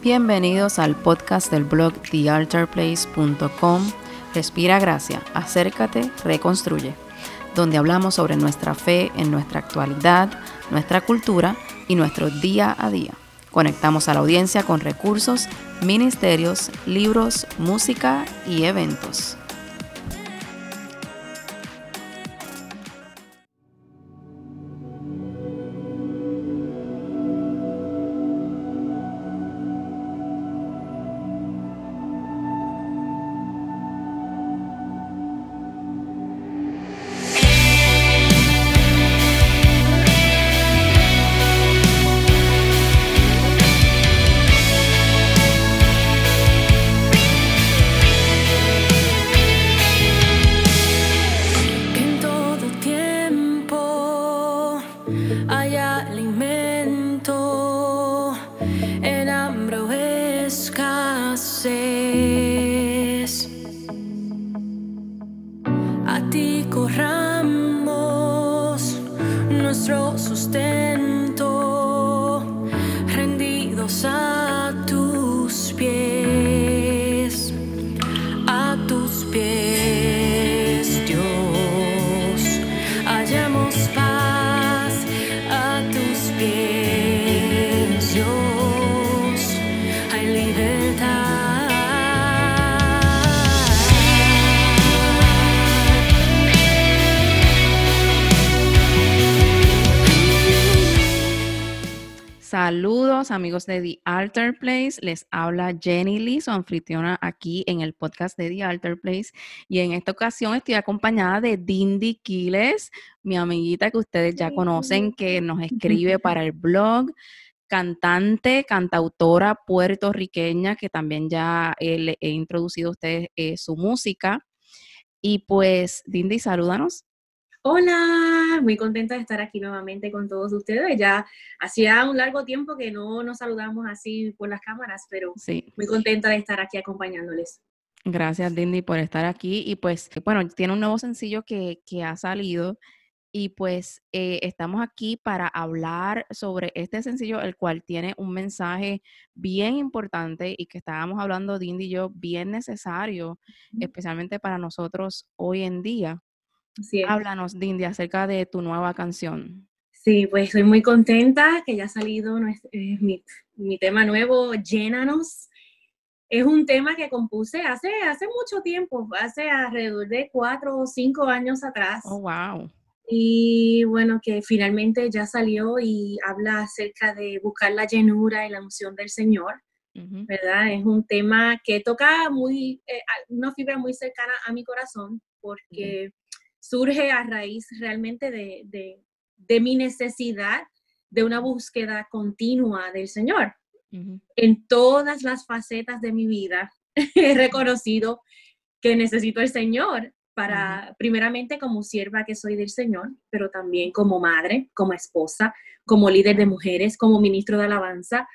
Bienvenidos al podcast del blog thealtarplace.com. Respira gracia, acércate, reconstruye, donde hablamos sobre nuestra fe en nuestra actualidad, nuestra cultura y nuestro día a día. Conectamos a la audiencia con recursos, ministerios, libros, música y eventos. So stand. Saludos amigos de The Altar Place, les habla Jenny Lee, su anfitriona aquí en el podcast de The Altar Place y en esta ocasión estoy acompañada de Dindy Quiles, mi amiguita que ustedes ya conocen, que nos escribe para el blog, cantante, cantautora puertorriqueña, que también ya le he introducido a ustedes eh, su música. Y pues, Dindy, salúdanos. Hola, muy contenta de estar aquí nuevamente con todos ustedes. Ya hacía un largo tiempo que no nos saludamos así por las cámaras, pero sí. muy contenta de estar aquí acompañándoles. Gracias, Dindy, por estar aquí. Y pues, bueno, tiene un nuevo sencillo que, ha salido. Y pues eh, estamos aquí para hablar sobre este sencillo, el cual tiene un mensaje bien importante y que estábamos hablando, Dindy y yo, bien necesario, especialmente para nosotros hoy en día. Háblanos, Dindy, acerca de tu nueva canción. Sí, pues estoy muy contenta que ya ha salido eh, mi, tema nuevo, Llénanos. Es un tema que compuse hace, hace mucho tiempo, hace alrededor de cuatro o cinco años atrás. Oh, wow. Y bueno, que finalmente ya salió y habla acerca de buscar la llenura y la unción del Señor, ¿verdad? Es un tema que toca muy, eh, una fibra muy cercana a mi corazón, porque surge a raíz realmente de, mi necesidad de una búsqueda continua del Señor. En todas las facetas de mi vida he reconocido que necesito al Señor para, primeramente como sierva que soy del Señor, pero también como madre, como esposa, como líder de mujeres, como ministro de alabanza.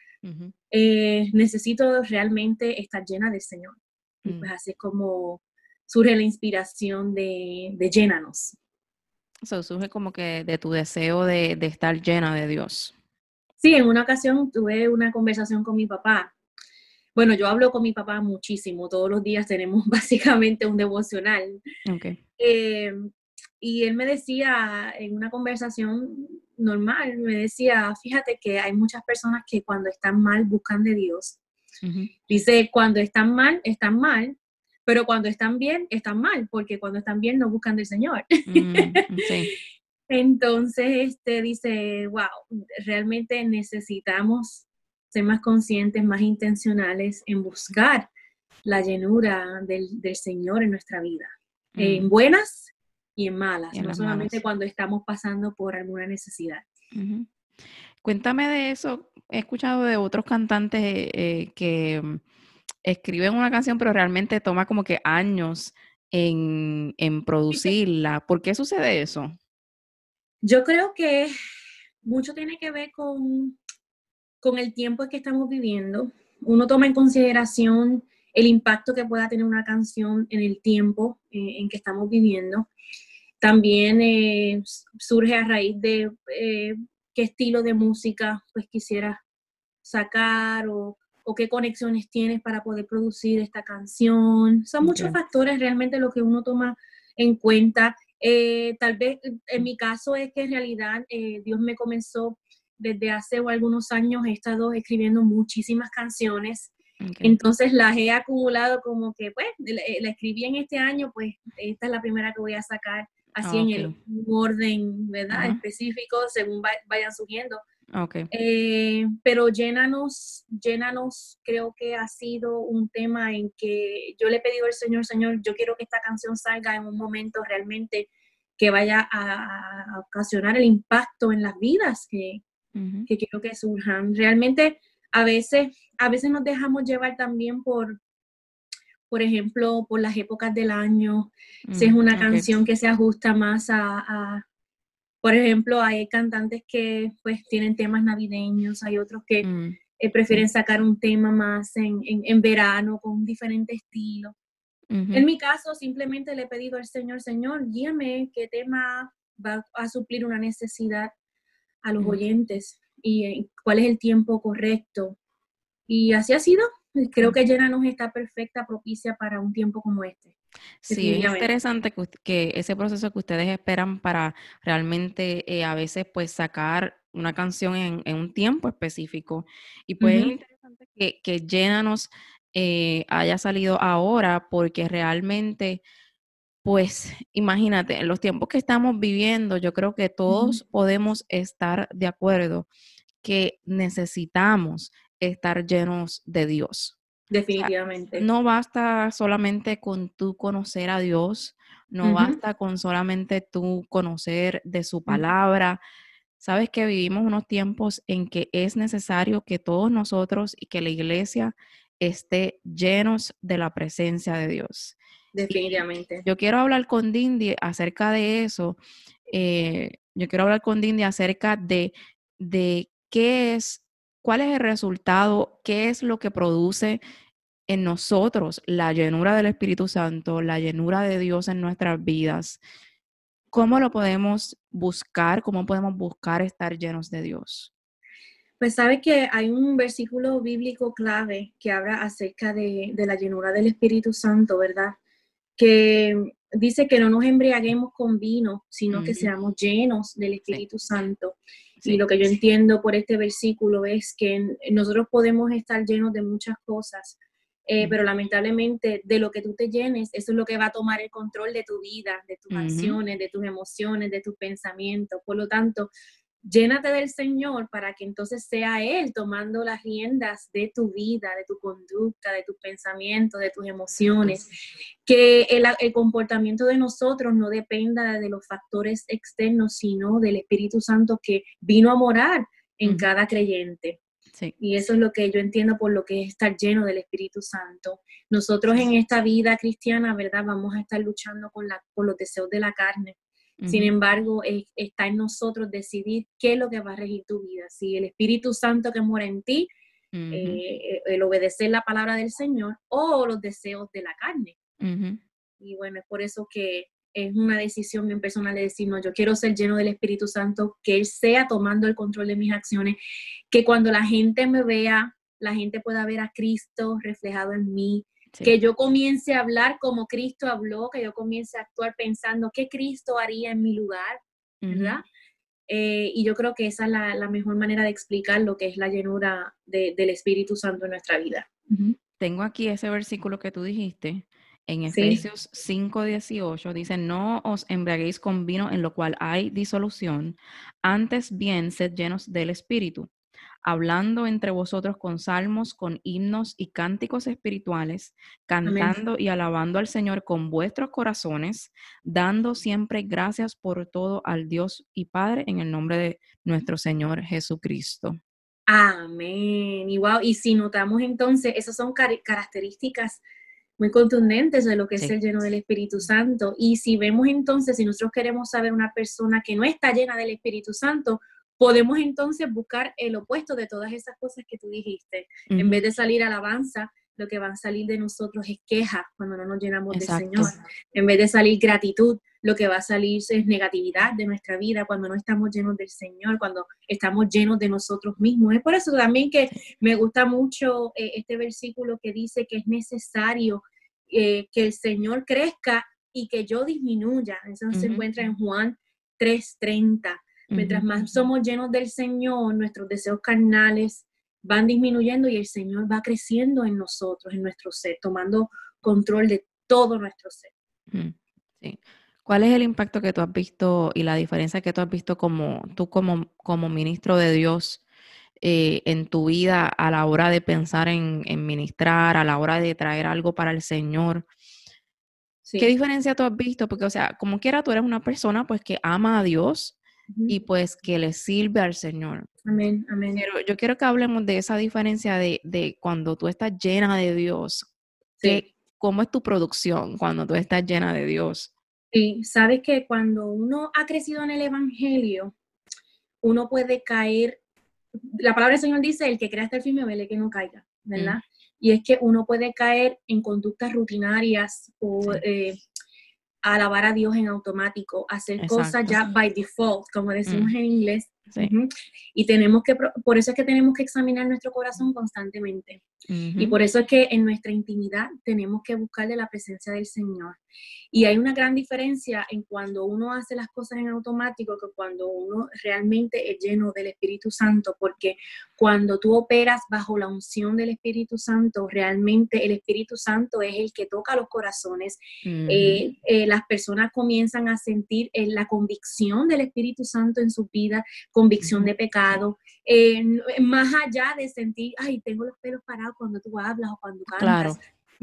Eh, necesito realmente estar llena del Señor. Y pues mm. así como surge la inspiración de, de llénanos. Eso surge como que de tu deseo de, de, estar llena de Dios. Sí, en una ocasión tuve una conversación con mi papá. Bueno, yo hablo con mi papá muchísimo, todos los días tenemos básicamente un devocional. Okay. Eh, y él me decía en una conversación normal, me decía, fíjate que hay muchas personas que cuando están mal buscan de Dios. Dice, cuando están mal, están mal, pero cuando están bien, están mal, porque cuando están bien no buscan del Señor. Mm, Entonces, este dice, wow, realmente necesitamos ser más conscientes, más intencionales en buscar la llenura del, Señor en nuestra vida, en mm. buenas y en malas, no solamente cuando estamos pasando por alguna necesidad. Cuéntame de eso. He escuchado de otros cantantes eh, que escriben una canción, pero realmente toma como que años en, producirla. ¿Por qué sucede eso? Yo creo que mucho tiene que ver con, con el tiempo que estamos viviendo. Uno toma en consideración el impacto que pueda tener una canción en el tiempo eh, en que estamos viviendo. también eh, surge a raíz de eh, qué estilo de música pues quisieras sacar o, qué conexiones tienes para poder producir esta canción. Son muchos factores realmente lo que uno toma en cuenta. Eh, tal vez en mi caso es que en realidad Dios me comenzó desde hace algunos años, he estado escribiendo muchísimas canciones entonces las he acumulado como que, pues, la, escribí en este año, pues esta es la primera que voy a sacar así en el orden, ¿verdad? Específico, según vayan surgiendo. Okay. Eh, pero llénanos, llénanos, creo que ha sido un tema en que yo le he pedido al Señor, Señor, yo quiero que esta canción salga en un momento realmente que vaya a, ocasionar el impacto en las vidas que, que quiero que surjan. Realmente a veces, a veces nos dejamos llevar también por, por ejemplo, por las épocas del año, si es mm, una canción que se ajusta más a, por ejemplo, hay cantantes que pues tienen temas navideños, hay otros que mm, eh, prefieren sacar un tema más en, en, verano con un diferente estilo. En mi caso, simplemente le he pedido al Señor, Señor, guíame qué tema va a suplir una necesidad a los mm. oyentes y eh, cuál es el tiempo correcto. Y así ha sido. Creo que Llenanos está perfecta, propicia para un tiempo como este. Sí, es interesante que, ese proceso que ustedes esperan para realmente eh, a veces pues sacar una canción en, un tiempo específico. Y pues es interesante que, que Llénanos eh, haya salido ahora porque realmente pues imagínate, en los tiempos que estamos viviendo, yo creo que todos podemos estar de acuerdo que necesitamos estar llenos de Dios. Definitivamente. no basta solamente con tú conocer a Dios, no basta con solamente tú conocer de su palabra. Sabes que vivimos unos tiempos en que es necesario que todos nosotros y que la iglesia esté llenos de la presencia de Dios. Definitivamente. yo quiero hablar con Dindy acerca de eso. Eh, yo quiero hablar con Dindy acerca de, de qué es, cuál es el resultado, qué es lo que produce en nosotros la llenura del Espíritu Santo, la llenura de Dios en nuestras vidas. ¿Cómo lo podemos buscar? ¿Cómo podemos buscar estar llenos de Dios? Pues sabe que hay un versículo bíblico clave que habla acerca de, de la llenura del Espíritu Santo, ¿verdad? que dice que no nos embriaguemos con vino, sino que seamos llenos del Espíritu Santo. Y lo que yo entiendo por este versículo es que nosotros podemos estar llenos de muchas cosas, eh, pero lamentablemente de lo que tú te llenes, eso es lo que va a tomar el control de tu vida, de tus acciones, de tus emociones, de tus pensamientos. Por lo tanto, llénate del Señor para que entonces sea Él tomando las riendas de tu vida, de tu conducta, de tus pensamientos, de tus emociones. Que el, comportamiento de nosotros no dependa de los factores externos, sino del Espíritu Santo que vino a morar en cada creyente. Y eso es lo que yo entiendo por lo que es estar lleno del Espíritu Santo. Nosotros en esta vida cristiana, ¿verdad? Vamos a estar luchando con, la, con los deseos de la carne sin embargo, está en nosotros decidir qué es lo que va a regir tu vida. Si el Espíritu Santo que mora en ti, eh, el obedecer la palabra del Señor o los deseos de la carne. Y bueno, es por eso que es una decisión bien personal de decir, no, yo quiero ser lleno del Espíritu Santo, que Él sea tomando el control de mis acciones, que cuando la gente me vea, la gente pueda ver a Cristo reflejado en mí, que yo comience a hablar como Cristo habló, que yo comience a actuar pensando qué Cristo haría en mi lugar, ¿verdad? Eh, y yo creo que esa es la, mejor manera de explicar lo que es la llenura del Espíritu Santo en nuestra vida. Tengo aquí ese versículo que tú dijiste. En Efesios 5:18 dice, no os embriaguéis con vino en lo cual hay disolución, antes bien sed llenos del Espíritu, hablando entre vosotros con salmos, con himnos y cánticos espirituales, cantando y alabando al Señor con vuestros corazones, dando siempre gracias por todo al Dios y Padre en el nombre de nuestro Señor Jesucristo. Amén. Y y si notamos entonces, esas son características muy contundentes de lo que es el lleno del Espíritu Santo. Y si vemos entonces, si nosotros queremos saber una persona que no está llena del Espíritu Santo, podemos entonces buscar el opuesto de todas esas cosas que tú dijiste. En vez de salir alabanza, lo que va a salir de nosotros es queja cuando no nos llenamos del Señor. En vez de salir gratitud, lo que va a salir es negatividad de nuestra vida cuando no estamos llenos del Señor, cuando estamos llenos de nosotros mismos. Es por eso también que me gusta mucho eh, este versículo que dice que es necesario eh, que el Señor crezca y que yo disminuya. Eso se encuentra en Juan 3:30. Mientras más somos llenos del Señor, nuestros deseos carnales van disminuyendo y el Señor va creciendo en nosotros, en nuestro ser, tomando control de todo nuestro ser. Sí. ¿Cuál es el impacto que tú has visto y la diferencia que tú has visto como tú como, como ministro de Dios eh, en tu vida a la hora de pensar en, ministrar, a la hora de traer algo para el Señor? ¿Qué diferencia tú has visto? Porque, o sea, como quiera, tú eres una persona pues que ama a Dios y pues que le sirve al Señor. Amén, amén. Pero yo quiero que hablemos de esa diferencia de, de cuando tú estás llena de Dios. Sí. ¿Cómo es tu producción cuando tú estás llena de Dios? Sí, sabes que cuando uno ha crecido en el Evangelio, uno puede caer, la palabra del Señor dice, el que crea hasta el firme, vele que no caiga, ¿verdad? Y es que uno puede caer en conductas rutinarias o eh, alabar a Dios en automático, hacer cosas ya by default, como decimos mm. en inglés, y tenemos que, por eso es que tenemos que examinar nuestro corazón constantemente. Y por eso es que en nuestra intimidad tenemos que buscar de la presencia del Señor. Y hay una gran diferencia en cuando uno hace las cosas en automático que cuando uno realmente es lleno del Espíritu Santo, porque cuando tú operas bajo la unción del Espíritu Santo, realmente el Espíritu Santo es el que toca los corazones. Eh, eh, las personas comienzan a sentir eh, la convicción del Espíritu Santo en su vida, convicción de pecado, más allá de sentir, ay, tengo los pelos parados cuando tú hablas o cuando cantas.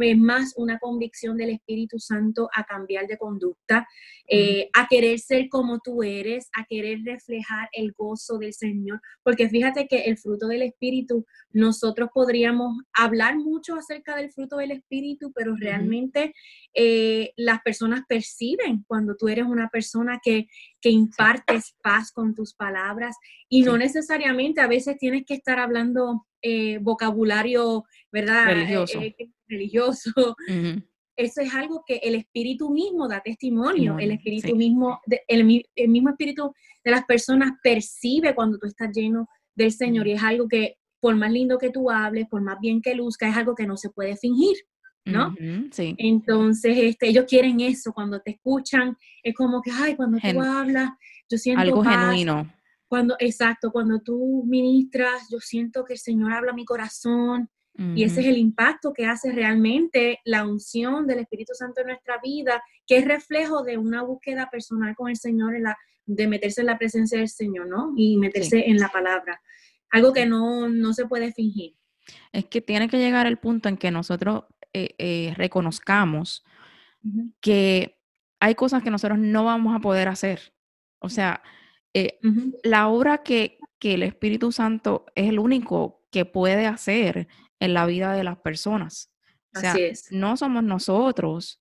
Es más una convicción del Espíritu Santo a cambiar de conducta, eh, a querer ser como tú eres, a querer reflejar el gozo del Señor. Porque fíjate que el fruto del Espíritu, nosotros podríamos hablar mucho acerca del fruto del Espíritu, pero realmente eh, las personas perciben cuando tú eres una persona que, que impartes paz con tus palabras y no necesariamente a veces tienes que estar hablando eh, vocabulario, ¿verdad? Religioso. Eh, eh, religioso. Eso es algo que el espíritu mismo da testimonio, el espíritu mismo, el, mismo espíritu de las personas percibe cuando tú estás lleno del Señor y es algo que por más lindo que tú hables, por más bien que luzca, es algo que no se puede fingir. ¿No? sí. Entonces, este, ellos quieren eso, cuando te escuchan, es como que, ay, cuando tú hablas, yo siento algo genuino. Cuando, exacto, cuando tú ministras, yo siento que el Señor habla a mi corazón y ese es el impacto que hace realmente la unción del Espíritu Santo en nuestra vida, que es reflejo de una búsqueda personal con el Señor, en la, de meterse en la presencia del Señor, ¿no? Y meterse en la palabra. Algo que no, no se puede fingir. Es que tiene que llegar el punto en que nosotros eh, eh, reconozcamos que hay cosas que nosotros no vamos a poder hacer. O sea, eh, la obra que, el Espíritu Santo es el único que puede hacer en la vida de las personas. O sea, no somos nosotros.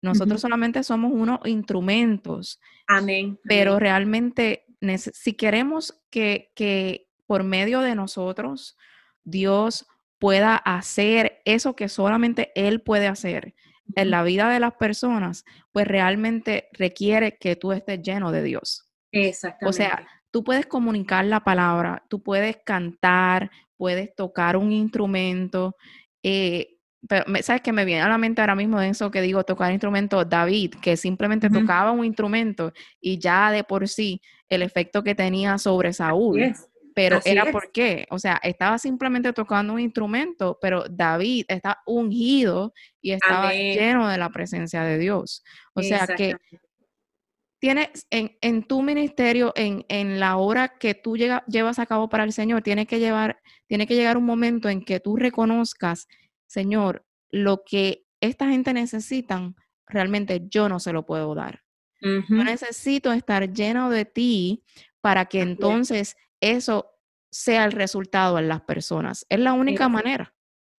Nosotros solamente somos unos instrumentos. Amén. Pero realmente, si queremos que, que por medio de nosotros Dios pueda hacer eso que solamente Él puede hacer en la vida de las personas, pues realmente requiere que tú estés lleno de Dios. Exactamente. O sea, tú puedes comunicar la palabra, tú puedes cantar, puedes tocar un instrumento. Eh, pero sabes que me viene a la mente ahora mismo de eso que digo tocar instrumento David, que simplemente tocaba un instrumento y ya de por sí el efecto que tenía sobre Saúl. Pero era por qué, o sea, estaba simplemente tocando un instrumento, pero David está ungido y estaba lleno de la presencia de Dios. O sea que tienes en, tu ministerio, en, la hora que tú llevas a cabo para el Señor, tiene que, llevar, tiene que llegar un momento en que tú reconozcas, Señor, lo que esta gente necesitan, realmente yo no se lo puedo dar. Yo necesito estar lleno de ti para que entonces eso sea el resultado en las personas. Es la única manera.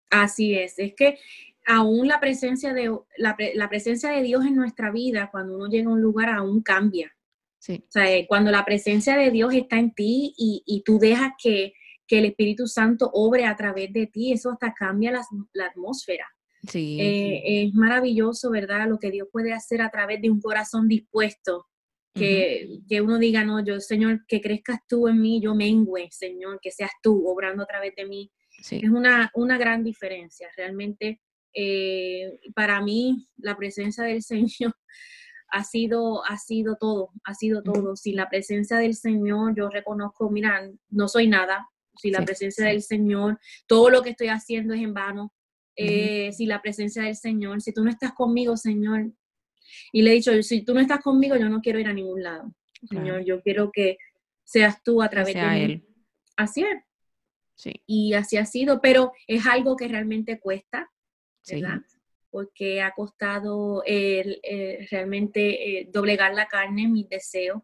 Así es, es que aún la presencia de la, la, presencia de Dios en nuestra vida, cuando uno llega a un lugar, aún cambia. Sí. O sea, eh, cuando la presencia de Dios está en ti y, y tú dejas que, que, el Espíritu Santo obre a través de ti, eso hasta cambia la, la atmósfera. Sí, Es maravilloso, ¿verdad? Lo que Dios puede hacer a través de un corazón dispuesto. Que, que, uno diga, no, yo, Señor, que crezcas tú en mí, yo mengüe, Señor, que seas tú obrando a través de mí. Es una, una gran diferencia. Realmente, eh, para mí, la presencia del Señor ha sido, ha sido todo, ha sido todo. Sin la presencia del Señor, yo reconozco, mira, no soy nada. Sin la presencia del Señor, todo lo que estoy haciendo es en vano. Eh, sin la presencia del Señor, si tú no estás conmigo, Señor, y le he dicho, si tú no estás conmigo, yo no quiero ir a ningún lado. Señor, yo quiero que seas tú a través de Él. Así es. Sí. Y así ha sido, pero es algo que realmente cuesta, ¿verdad? porque ha costado realmente eh, doblegar la carne, mis deseos.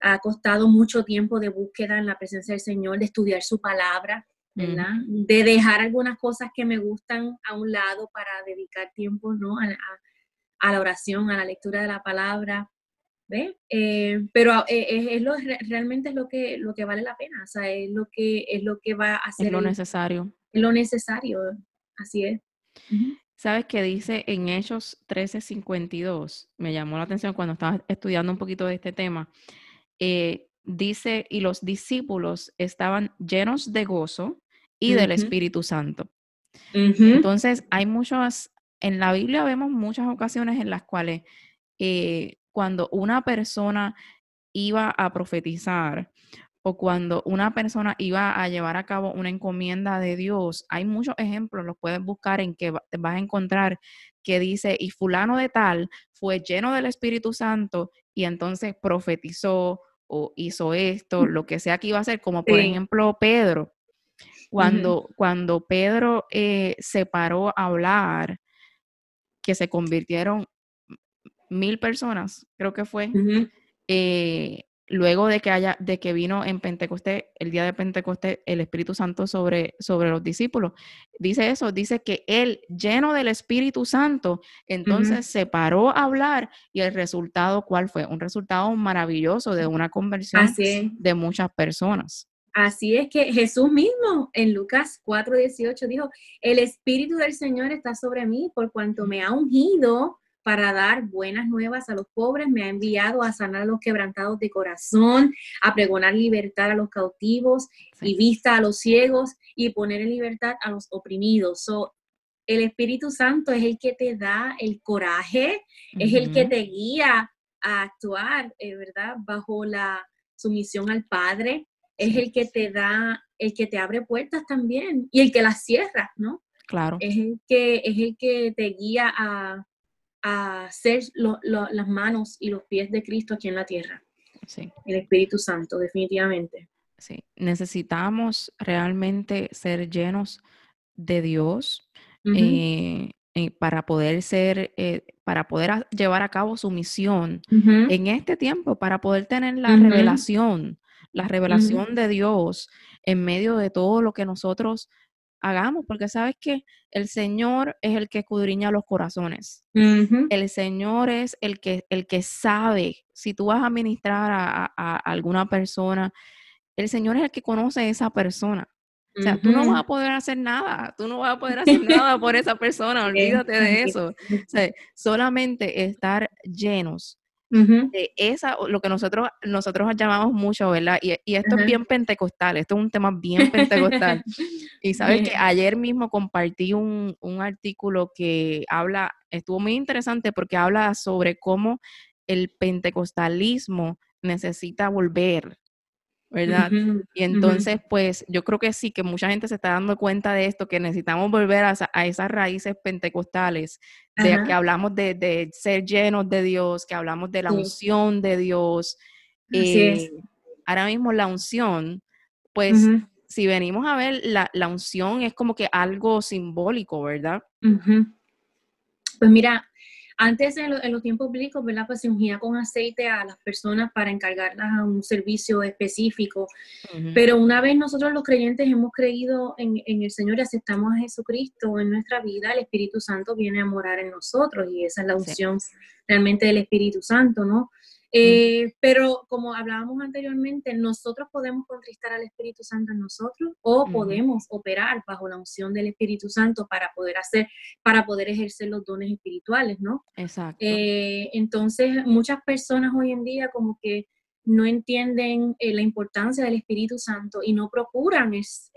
Ha costado mucho tiempo de búsqueda en la presencia del Señor, de estudiar su palabra, ¿verdad? De dejar algunas cosas que me gustan a un lado para dedicar tiempo, ¿no? A, la oración, a la lectura de la palabra, ¿ves? Eh, pero eh, es, lo, realmente es lo que, lo que vale la pena, o sea, es lo que, es lo que va a hacer. Es lo necesario. Es lo necesario, así es. ¿Sabes qué dice en Hechos 13:52? Me llamó la atención cuando estaba estudiando un poquito de este tema. Eh, dice, y los discípulos estaban llenos de gozo y del Espíritu Santo. Entonces, hay muchas, en la Biblia vemos muchas ocasiones en las cuales eh, cuando una persona iba a profetizar o cuando una persona iba a llevar a cabo una encomienda de Dios, hay muchos ejemplos, los puedes buscar en que te vas a encontrar que dice, y fulano de tal fue lleno del Espíritu Santo y entonces profetizó o hizo esto, lo que sea que iba a hacer, como por ejemplo Pedro. Cuando, cuando Pedro eh, se paró a hablar, que se convirtieron mil personas, creo que fue, luego de que haya, de que vino en Pentecostés, el día de Pentecostés, el Espíritu Santo sobre, sobre los discípulos. Dice eso, dice que él, lleno del Espíritu Santo, entonces se paró a hablar y el resultado, ¿cuál fue? Un resultado maravilloso de una conversión de muchas personas. Así es que Jesús mismo en Lucas 4:18 dijo, el Espíritu del Señor está sobre mí por cuanto me ha ungido para dar buenas nuevas a los pobres, me ha enviado a sanar a los quebrantados de corazón, a pregonar libertad a los cautivos y vista a los ciegos y poner en libertad a los oprimidos. So, el Espíritu Santo es el que te da el coraje, es el que te guía a actuar, eh, ¿verdad? Bajo la sumisión al Padre, es el que te da, el que te abre puertas también y el que las cierra, ¿no? Claro. Es el que, es el que te guía a, a ser las manos y los pies de Cristo aquí en la tierra. Sí. El Espíritu Santo, definitivamente. Sí, necesitamos realmente ser llenos de Dios eh, eh, para poder ser, eh, para poder llevar a cabo su misión en este tiempo, para poder tener la revelación, la revelación de Dios en medio de todo lo que nosotros hagamos, porque sabes que el Señor es el que escudriña los corazones. El Señor es el que, el que sabe, si tú vas a ministrar a, alguna persona, el Señor es el que conoce a esa persona. O sea, tú no vas a poder hacer nada, tú no vas a poder hacer nada por esa persona, olvídate de eso. O sea, solamente estar llenos de esa, lo que nosotros, nosotros llamamos mucho, ¿verdad? Y, esto es bien pentecostal, esto es un tema bien pentecostal. y sabes que ayer mismo compartí un, un artículo que habla, estuvo muy interesante porque habla sobre cómo el pentecostalismo necesita volver, ¿verdad? y entonces, pues yo creo que sí, que mucha gente se está dando cuenta de esto, que necesitamos volver a, esas raíces pentecostales, de que hablamos de, ser llenos de Dios, que hablamos de la unción de Dios. Eh, ahora mismo la unción, pues si venimos a ver, la, la, unción es como que algo simbólico, ¿verdad? Pues mira, antes, en, los tiempos bíblicos, ¿verdad? Pues se ungía con aceite a las personas para encargarlas a un servicio específico. Pero una vez nosotros los creyentes hemos creído en, el Señor y aceptamos a Jesucristo en nuestra vida, el Espíritu Santo viene a morar en nosotros y esa es la unción realmente del Espíritu Santo, ¿no? Eh, pero como hablábamos anteriormente, nosotros podemos contristar al Espíritu Santo en nosotros o podemos operar bajo la unción del Espíritu Santo para poder hacer, para poder ejercer los dones espirituales, ¿no? Exacto. Eh, entonces, muchas personas hoy en día como que no entienden eh, la importancia del Espíritu Santo y no procuran es,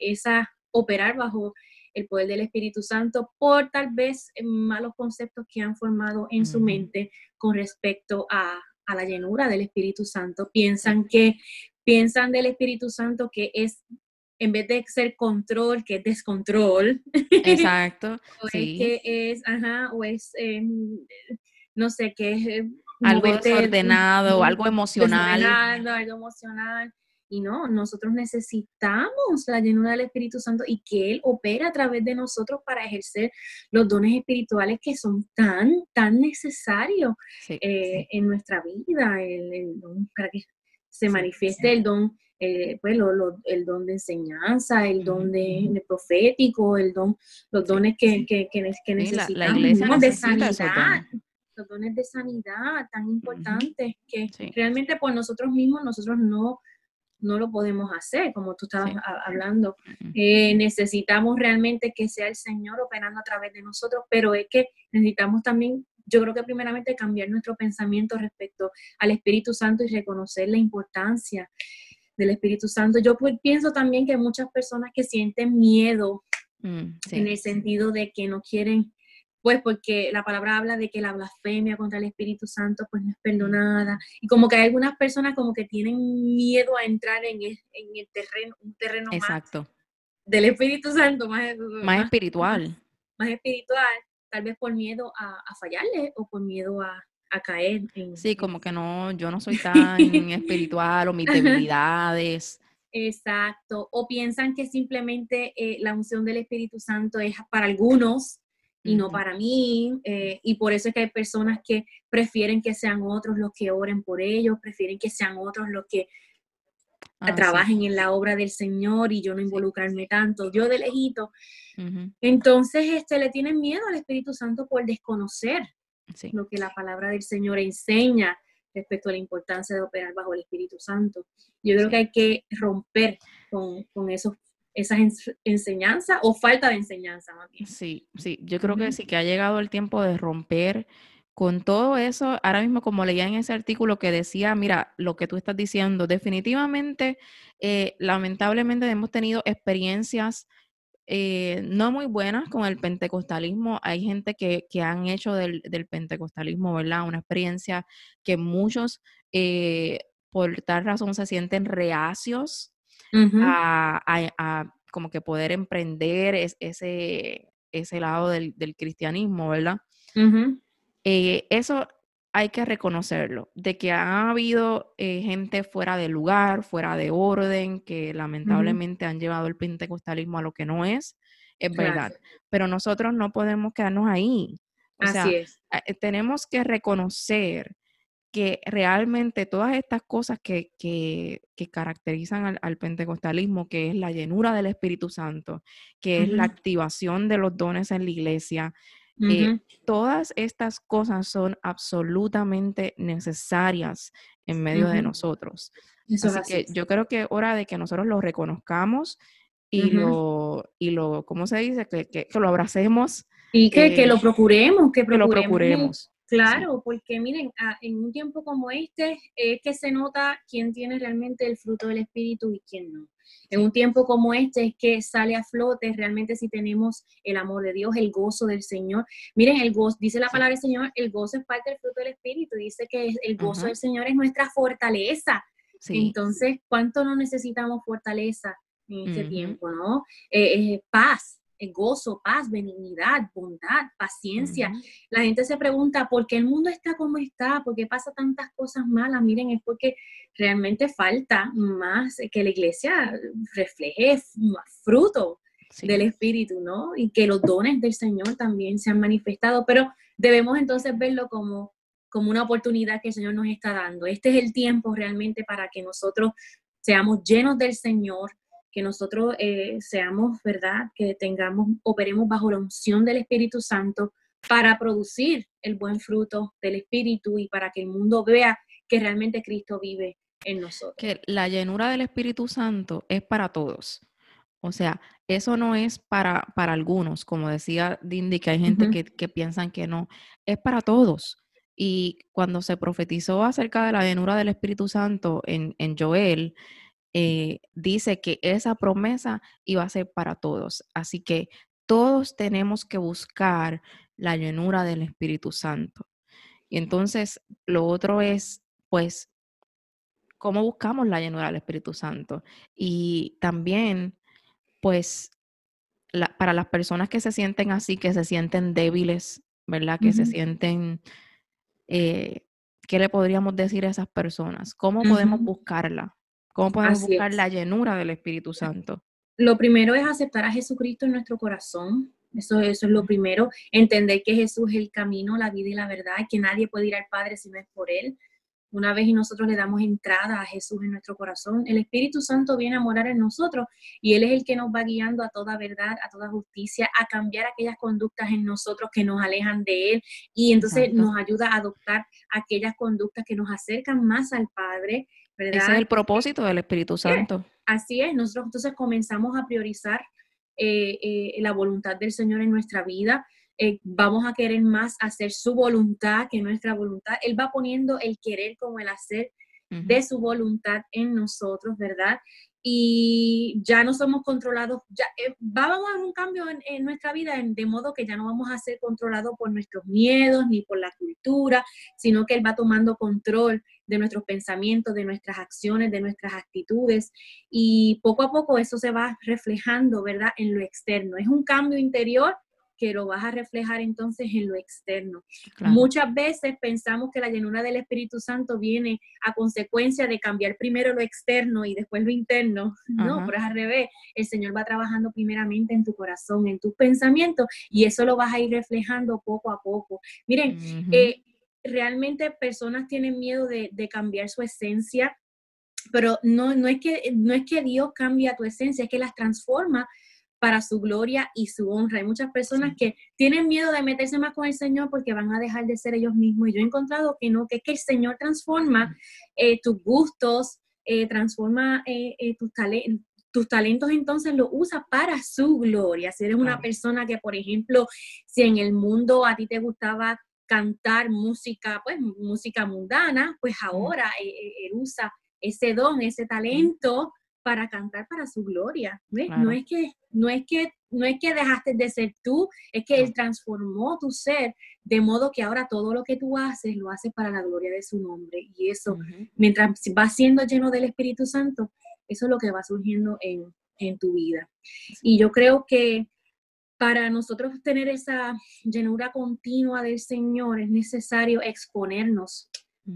esa operar bajo el poder del Espíritu Santo por tal vez malos conceptos que han formado en su mente con respecto a, la llenura del Espíritu Santo. Piensan que piensan del Espíritu Santo que es en vez de ser control, que es descontrol. Exacto. o es que es, ajá, o es, em, no sé, que es eh, algo desordenado, algo emocional. Algo emocional. Y no, nosotros necesitamos la llenura del Espíritu Santo y que Él opere a través de nosotros para ejercer los dones espirituales que son tan, tan necesarios eh, en nuestra vida, el, don, para que se manifieste el don, eh, pues, el don de enseñanza, el don de, profético, el don, los dones que, que, que, necesitamos, la, iglesia de sanidad los dones de sanidad tan importantes que realmente por nosotros mismos nosotros no no lo podemos hacer, como tú estabas hablando. Eh, necesitamos realmente que sea el Señor operando a través de nosotros, pero es que necesitamos también, yo creo que primeramente cambiar nuestro pensamiento respecto al Espíritu Santo y reconocer la importancia del Espíritu Santo. Yo pues, pienso también que muchas personas que sienten miedo mm, en el sentido de que no quieren pues porque la palabra habla de que la blasfemia contra el Espíritu Santo pues no es perdonada y como que hay algunas personas como que tienen miedo a entrar en el, terreno, un terreno Exacto. más del Espíritu Santo, más, más, espiritual. Más espiritual, tal vez por miedo a, fallarle o por miedo a, caer. En, sí, como que no, yo no soy tan espiritual o mis debilidades. Exacto, o piensan que simplemente eh, la unción del Espíritu Santo es para algunos y no para mí. Eh, y por eso es que hay personas que prefieren que sean otros los que oren por ellos, prefieren que sean otros los que ah, trabajen en la obra del Señor y yo no involucrarme tanto, yo de lejito. Entonces, este, le tienen miedo al Espíritu Santo por desconocer lo que la palabra del Señor enseña respecto a la importancia de operar bajo el Espíritu Santo. Yo creo que hay que romper con, con esos esas enseñanzas o falta de enseñanza más bien. Sí, sí, yo creo que sí que ha llegado el tiempo de romper con todo eso. Ahora mismo, como leía en ese artículo que decía, mira, lo que tú estás diciendo, definitivamente, eh, lamentablemente hemos tenido experiencias eh, no muy buenas con el pentecostalismo. Hay gente que, que han hecho del, del, pentecostalismo, ¿verdad? Una experiencia que muchos, eh, por tal razón, se sienten reacios a, como que poder emprender ese, ese lado del, cristianismo, ¿verdad? Eh, eso hay que reconocerlo, de que ha habido eh, gente fuera de lugar, fuera de orden, que lamentablemente han llevado el pentecostalismo a lo que no es, es verdad. Pero nosotros no podemos quedarnos ahí. Así es. Eh, tenemos que reconocer que realmente todas estas cosas que, caracterizan al, pentecostalismo, que es la llenura del Espíritu Santo, que es la activación de los dones en la iglesia, eh, todas estas cosas son absolutamente necesarias en medio de nosotros. así, que yo creo que es hora de que nosotros lo reconozcamos y, lo, y lo, ¿cómo se dice? Que, lo abracemos. Y que, lo procuremos, que, lo procuremos Claro, porque miren, ah, en un tiempo como este es que se nota quién tiene realmente el fruto del Espíritu y quién no. En un tiempo como este es que sale a flote realmente si tenemos el amor de Dios, el gozo del Señor. Miren, el gozo, dice la palabra del Señor, el gozo es parte del fruto del Espíritu. Dice que el gozo del Señor es nuestra fortaleza. Entonces, ¿cuánto no necesitamos fortaleza en este tiempo, no? Eh, eh, paz, gozo, paz, benignidad, bondad, paciencia. La gente se pregunta, ¿por qué el mundo está como está? ¿Por qué pasa tantas cosas malas? Miren, es porque realmente falta más que la iglesia refleje más fruto del Espíritu, ¿no? Y que los dones del Señor también se han manifestado, pero debemos entonces verlo como, como una oportunidad que el Señor nos está dando. Este es el tiempo realmente para que nosotros seamos llenos del Señor, que nosotros eh, seamos, ¿verdad? Que tengamos, operemos bajo la unción del Espíritu Santo para producir el buen fruto del Espíritu y para que el mundo vea que realmente Cristo vive en nosotros. Que la llenura del Espíritu Santo es para todos. O sea, eso no es para, para algunos, como decía Dindy, que hay gente que, que piensan que no, es para todos. Y cuando se profetizó acerca de la llenura del Espíritu Santo en, en Joel, eh, dice que esa promesa iba a ser para todos. Así que todos tenemos que buscar la llenura del Espíritu Santo. Y entonces lo otro es, pues, cómo buscamos la llenura del Espíritu Santo. Y también, pues, para las personas que se sienten así, que se sienten débiles, ¿verdad? Que se sienten, eh, ¿qué le podríamos decir a esas personas? ¿Cómo podemos buscarla? ¿Cómo podemos buscar la llenura del Espíritu Santo? Lo primero es aceptar a Jesucristo en nuestro corazón. Eso, eso es lo primero. Entender que Jesús es el camino, la vida y la verdad, que nadie puede ir al Padre si no es por Él. Una vez y nosotros le damos entrada a Jesús en nuestro corazón, el Espíritu Santo viene a morar en nosotros y Él es el que nos va guiando a toda verdad, a toda justicia, a cambiar aquellas conductas en nosotros que nos alejan de Él y entonces nos ayuda a adoptar aquellas conductas que nos acercan más al Padre. ¿Verdad? Ese es el propósito del Espíritu Santo. Así es, nosotros entonces comenzamos a priorizar eh, eh, la voluntad del Señor en nuestra vida. Eh, vamos a querer más hacer su voluntad que nuestra voluntad. Él va poniendo el querer como el hacer de su voluntad en nosotros, ¿verdad? Y ya no somos controlados, ya eh, vamos a un cambio en, nuestra vida de modo que ya no vamos a ser controlados por nuestros miedos ni por la cultura, sino que Él va tomando control de nuestros pensamientos, de nuestras acciones, de nuestras actitudes y poco a poco eso se va reflejando, ¿verdad? En lo externo. Es un cambio interior que lo vas a reflejar entonces en lo externo. Muchas veces pensamos que la llenura del Espíritu Santo viene a consecuencia de cambiar primero lo externo y después lo interno. No, pero es al revés. El Señor va trabajando primeramente en tu corazón, en tus pensamientos, y eso lo vas a ir reflejando poco a poco. Miren, eh, realmente personas tienen miedo de, de cambiar su esencia pero no, no, es que, no es que Dios cambie tu esencia, es que las transforma para su gloria y su honra. Hay muchas personas que tienen miedo de meterse más con el Señor porque van a dejar de ser ellos mismos. Y yo he encontrado que no, que es que el Señor transforma eh, tus gustos, eh, transforma eh, tus talentos tus talentos entonces los usa para su gloria. Si eres una persona que, por ejemplo, si en el mundo a ti te gustaba cantar música, pues música mundana, pues ahora él usa ese don, ese talento para cantar para su gloria. No es que no es que no es que dejaste de ser tú, es que él transformó tu ser de modo que ahora todo lo que tú haces lo haces para la gloria de su nombre. Y eso mientras vas siendo lleno del Espíritu Santo, eso es lo que va surgiendo en, tu vida. Y yo creo que para nosotros tener esa llenura continua del Señor es necesario exponernos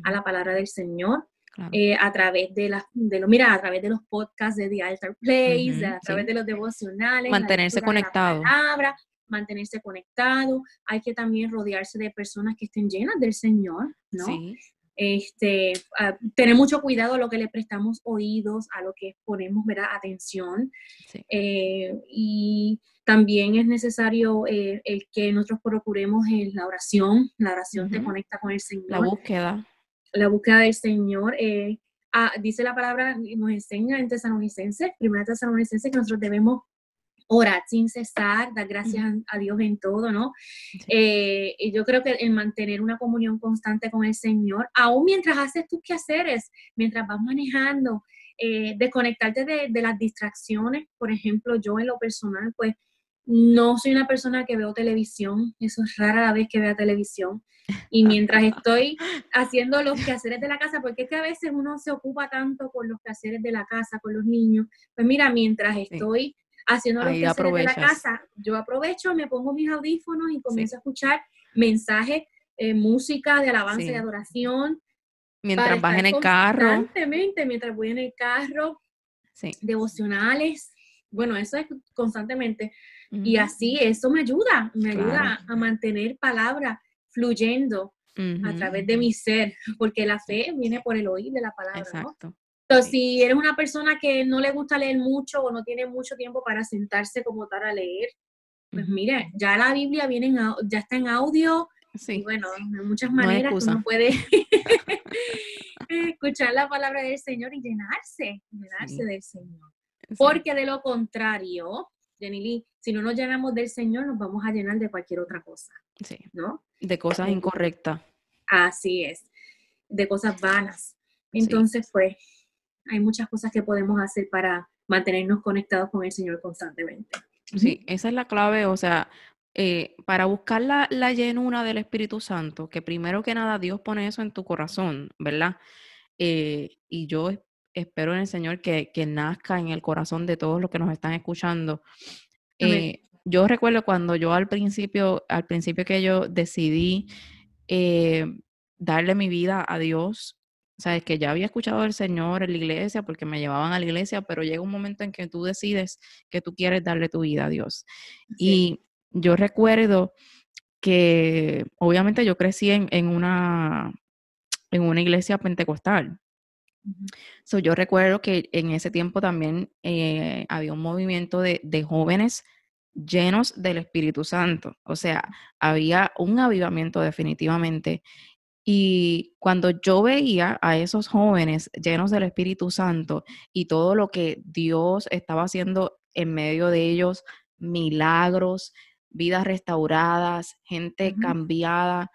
a la palabra del Señor, eh, a través de las, de lo, mira, a través de los podcasts de The Altar Place, a través de los devocionales, mantenerse conectado, palabra, mantenerse conectado. Hay que también rodearse de personas que estén llenas del Señor, ¿no? Este, ah, tener mucho cuidado a lo que le prestamos oídos, a lo que ponemos ¿verdad? atención. Eh, y también es necesario eh, el que nosotros procuremos la oración. La oración te conecta con el Señor. La búsqueda la búsqueda del Señor. Eh, ah, dice la palabra, nos enseña en Tesalonicenses, primera Tesalonicenses, que nosotros debemos orar sin cesar, dar gracias a Dios en todo, ¿no? Eh, y yo creo que el mantener una comunión constante con el Señor, aún mientras haces tus quehaceres, mientras vas manejando, eh, desconectarte de, de, las distracciones, por ejemplo, yo en lo personal, pues no soy una persona que veo televisión, eso es rara la vez que vea televisión. Y mientras estoy haciendo los quehaceres de la casa, porque es que a veces uno se ocupa tanto con los quehaceres de la casa, con los niños, pues mira, mientras estoy haciendo los quehaceres de la casa, yo aprovecho, me pongo mis audífonos y comienzo a escuchar mensajes, eh, música de alabanza y adoración. Mientras vas en el carro. Constantemente, mientras voy en el carro, devocionales. Bueno, eso es constantemente. Y así eso me ayuda, me ayuda a mantener palabra fluyendo a través de mi ser, porque la fe viene por el oír de la palabra. Exacto. Entonces, si eres una persona que no le gusta leer mucho o no tiene mucho tiempo para sentarse como tal a leer, pues mira, ya la Biblia viene ya está en audio, Sí. Y bueno, de muchas maneras uno puede escuchar la palabra del Señor y llenarse, llenarse del Señor. Porque de lo contrario, Jenny Lee, si no nos llenamos del Señor, nos vamos a llenar de cualquier otra cosa. Sí. ¿No? De cosas incorrectas. Así es. De cosas vanas. Entonces, pues, hay muchas cosas que podemos hacer para mantenernos conectados con el Señor constantemente. Sí, esa es la clave, o sea, eh, para buscar la, llenura del Espíritu Santo, que primero que nada Dios pone eso en tu corazón, ¿verdad? Eh, y yo espero en el Señor que, nazca en el corazón de todos los que nos están escuchando. Eh, yo recuerdo cuando yo al principio, al principio que yo decidí darle mi vida a Dios, sabes que ya había escuchado al Señor en la iglesia porque me llevaban a la iglesia, pero llega un momento en que tú decides que tú quieres darle tu vida a Dios. Y yo recuerdo que obviamente yo crecí en, una, en una iglesia pentecostal. Yo recuerdo que en ese tiempo también eh, había un movimiento de, de, jóvenes llenos del Espíritu Santo. O sea, había un avivamiento definitivamente. Y cuando yo veía a esos jóvenes llenos del Espíritu Santo y todo lo que Dios estaba haciendo en medio de ellos, milagros, vidas restauradas, gente cambiada.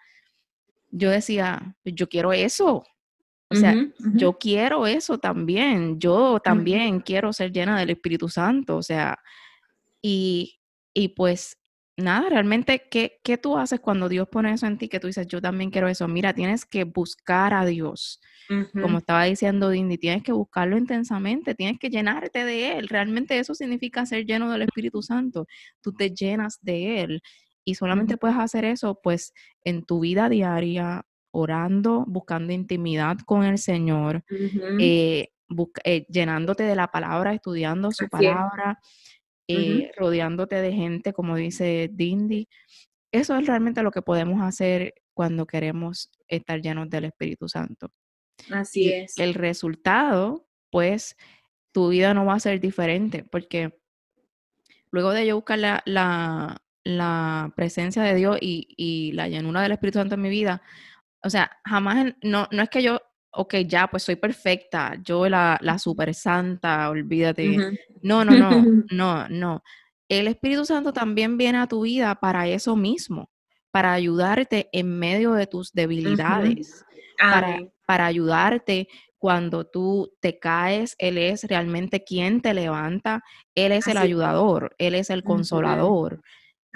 Yo decía, yo quiero eso. O sea, yo quiero eso también. Yo también quiero ser llena del Espíritu Santo. O sea, y, y pues nada, realmente, ¿qué, ¿qué, tú haces cuando Dios pone eso en ti? Que tú dices, yo también quiero eso. Mira, tienes que buscar a Dios. Como estaba diciendo Dindy, tienes que buscarlo intensamente, tienes que llenarte de Él. Realmente eso significa ser lleno del Espíritu Santo. Tú te llenas de Él. Y solamente puedes hacer eso, pues, en tu vida diaria, orando, buscando intimidad con el Señor, eh, eh, llenándote de la palabra, estudiando su palabra. Eh, rodeándote de gente, como dice Dindy. Eso es realmente lo que podemos hacer cuando queremos estar llenos del Espíritu Santo. Así es. El resultado, pues, tu vida no va a ser diferente, porque luego de yo buscar la, la, presencia de Dios y, y, la llenura del Espíritu Santo en mi vida, o sea, jamás, no, no es que yo ok, ya, pues soy perfecta, yo la, la super santa, olvídate. No, no, no, no, no. El Espíritu Santo también viene a tu vida para eso mismo, para ayudarte en medio de tus debilidades, para, para, ayudarte cuando tú te caes, Él es realmente quien te levanta, Él es el ayudador, Él es el consolador.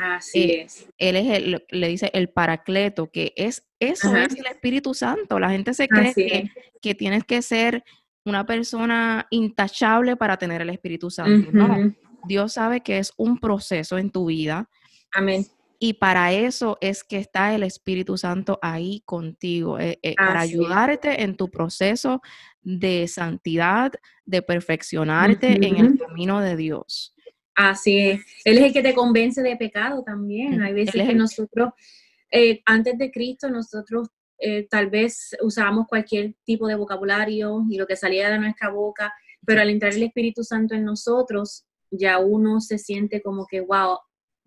Así eh, es. Él es el, le dice el paracleto, que es eso es el Espíritu Santo. La gente se cree que, que, tienes que ser una persona intachable para tener el Espíritu Santo. No, Dios sabe que es un proceso en tu vida. Amén. Y para eso es que está el Espíritu Santo ahí contigo, eh, eh, para ayudarte en tu proceso de santidad, de perfeccionarte en el camino de Dios. Así es. Él es el que te convence de pecado también. Hay veces que nosotros, eh, antes de Cristo, nosotros eh, tal vez usábamos cualquier tipo de vocabulario y lo que salía de nuestra boca, pero al entrar el Espíritu Santo en nosotros, ya uno se siente como que, wow,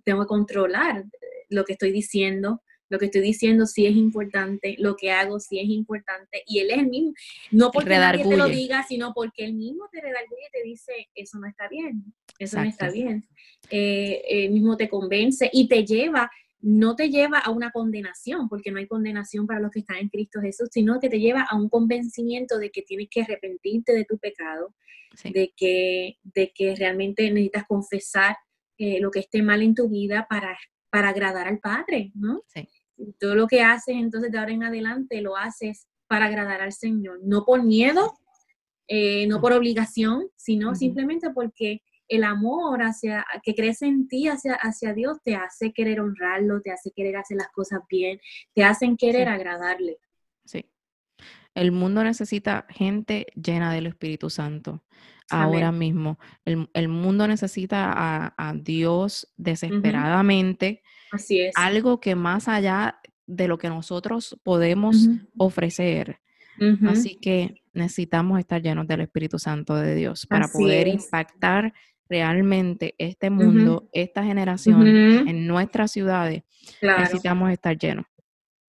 tengo que controlar lo que estoy diciendo, lo que estoy diciendo sí es importante, lo que hago sí es importante, y él es el mismo, no porque nadie te lo diga, sino porque él mismo te redarguye y te dice, eso no está bien, eso no está bien. Eh, él mismo te convence y te lleva, no te lleva a una condenación, porque no hay condenación para los que están en Cristo Jesús, sino que te lleva a un convencimiento de que tienes que arrepentirte de tu pecado, de, que, de que realmente necesitas confesar eh, lo que esté mal en tu vida para para agradar al Padre, ¿no? Sí. Todo lo que haces entonces de ahora en adelante lo haces para agradar al Señor, no por miedo, eh, no por obligación, sino simplemente porque el amor hacia, que crece en ti hacia, hacia Dios te hace querer honrarlo, te hace querer hacer las cosas bien, te hacen querer agradarle. Sí. El mundo necesita gente llena del Espíritu Santo ahora mismo. El, mundo necesita a, Dios desesperadamente. Así es. Algo que más allá de lo que nosotros podemos ofrecer. Así que necesitamos estar llenos del Espíritu Santo de Dios para poder impactar realmente este mundo, esta generación en nuestras ciudades. Necesitamos estar llenos.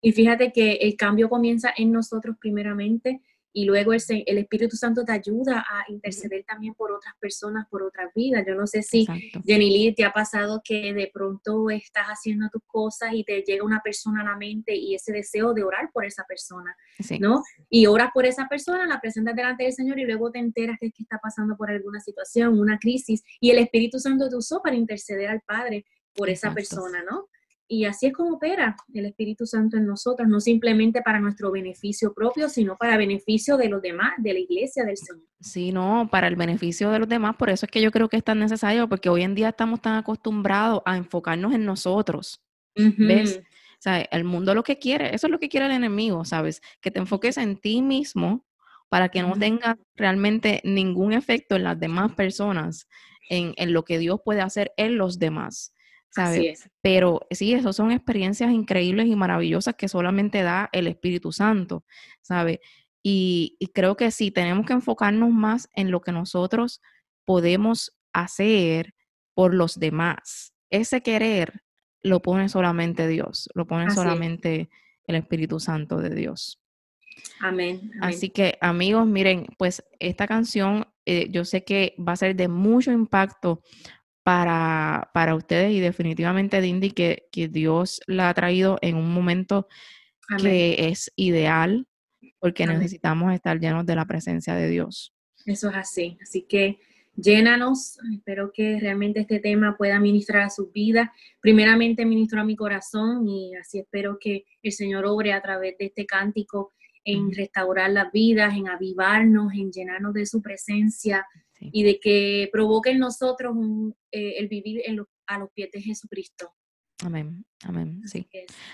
Y fíjate que el cambio comienza en nosotros primeramente y luego el, el, Espíritu Santo te ayuda a interceder también por otras personas, por otras vidas. Yo no sé si, Jenny Lee, te ha pasado que de pronto estás haciendo tus cosas y te llega una persona a la mente y ese deseo de orar por esa persona, ¿no? Y oras por esa persona, la presentas delante del Señor y luego te enteras que, es que está pasando por alguna situación, una crisis, y el Espíritu Santo te usó para interceder al Padre por esa persona, ¿no? Y así es como opera el Espíritu Santo en nosotros, no simplemente para nuestro beneficio propio, sino para beneficio de los demás, de la iglesia del Señor. Sí, no, para el beneficio de los demás, por eso es que yo creo que es tan necesario, porque hoy en día estamos tan acostumbrados a enfocarnos en nosotros. ¿Ves? O sea, el mundo lo que quiere, eso es lo que quiere el enemigo, ¿sabes? Que te enfoques en ti mismo para que no tenga realmente ningún efecto en las demás personas, en, en lo que Dios puede hacer en los demás. ¿Sabes? Pero sí, eso son experiencias increíbles y maravillosas que solamente da el Espíritu Santo, ¿sabes? Y, creo que sí, tenemos que enfocarnos más en lo que nosotros podemos hacer por los demás. Ese querer lo pone solamente Dios, lo pone solamente el Espíritu Santo de Dios. Amén, Así que amigos, miren, pues esta canción eh, yo sé que va a ser de mucho impacto para, para ustedes y definitivamente Dindy que, que Dios la ha traído en un momento que es ideal porque necesitamos estar llenos de la presencia de Dios. Eso es así, así que llénanos, espero que realmente este tema pueda ministrar a su vida. Primeramente ministró a mi corazón y así espero que el Señor obre a través de este cántico en restaurar las vidas, en avivarnos, en llenarnos de su presencia, y de que provoque en nosotros eh, el vivir a los pies de Jesucristo. Amén, amén, sí.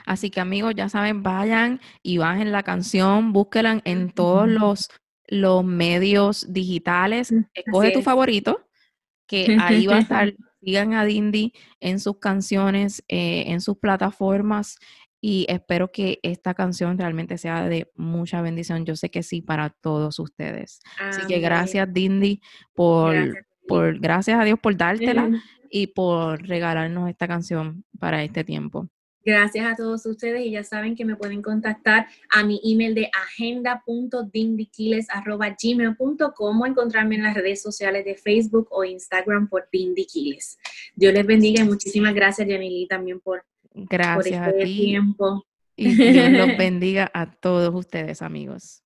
Así que amigos, ya saben, vayan y bajen la canción, búsquenla en todos los, los medios digitales, escoge tu favorito, que ahí va a estar, sigan a Dindy en sus canciones, eh, en sus plataformas y espero que esta canción realmente sea de mucha bendición. Yo sé que sí para todos ustedes. Así que gracias, Dindy, por gracias, por gracias a Dios por dártela y por regalarnos esta canción para este tiempo. Gracias a todos ustedes y ya saben que me pueden contactar a mi email de agenda.dindiquiles.gmail.com o encontrarme en las redes sociales de Facebook o Instagram por Dindiquiles. Dios les bendiga y muchísimas gracias, Janely, también por Gracias a este ti. Tiempo. Y Dios los bendiga a todos ustedes, amigos.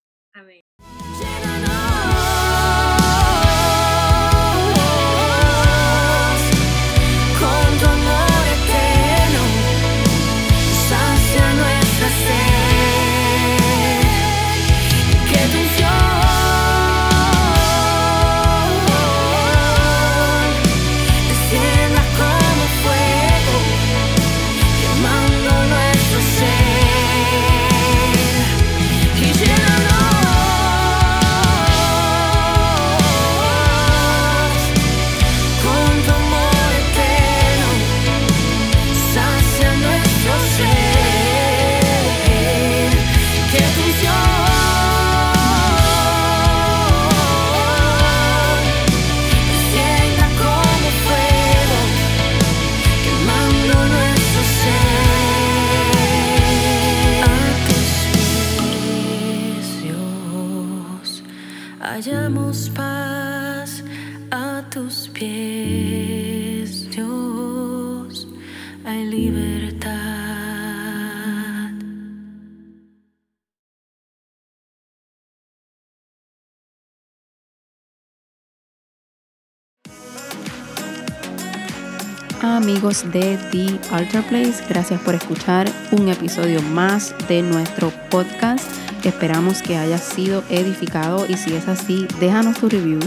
De The Altar Place, gracias por escuchar un episodio más de nuestro podcast. Esperamos que haya sido edificado y si es así, déjanos tu review,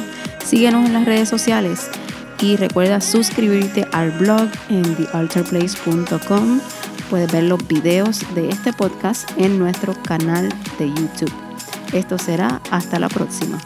síguenos en las redes sociales y recuerda suscribirte al blog en thealtarplace.com. Puedes ver los videos de este podcast en nuestro canal de YouTube. Esto será hasta la próxima.